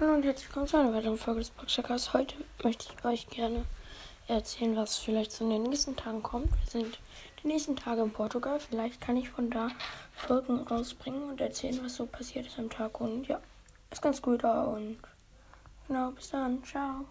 Hallo und herzlich willkommen zu einer weiteren Folge des Boxercasts. Heute möchte ich euch gerne erzählen, was vielleicht so in den nächsten Tagen kommt. Wir sind die nächsten Tage in Portugal. Vielleicht kann ich von da Folgen rausbringen und erzählen, was so passiert ist am Tag. Und ja, ist ganz gut da und genau, bis dann. Ciao.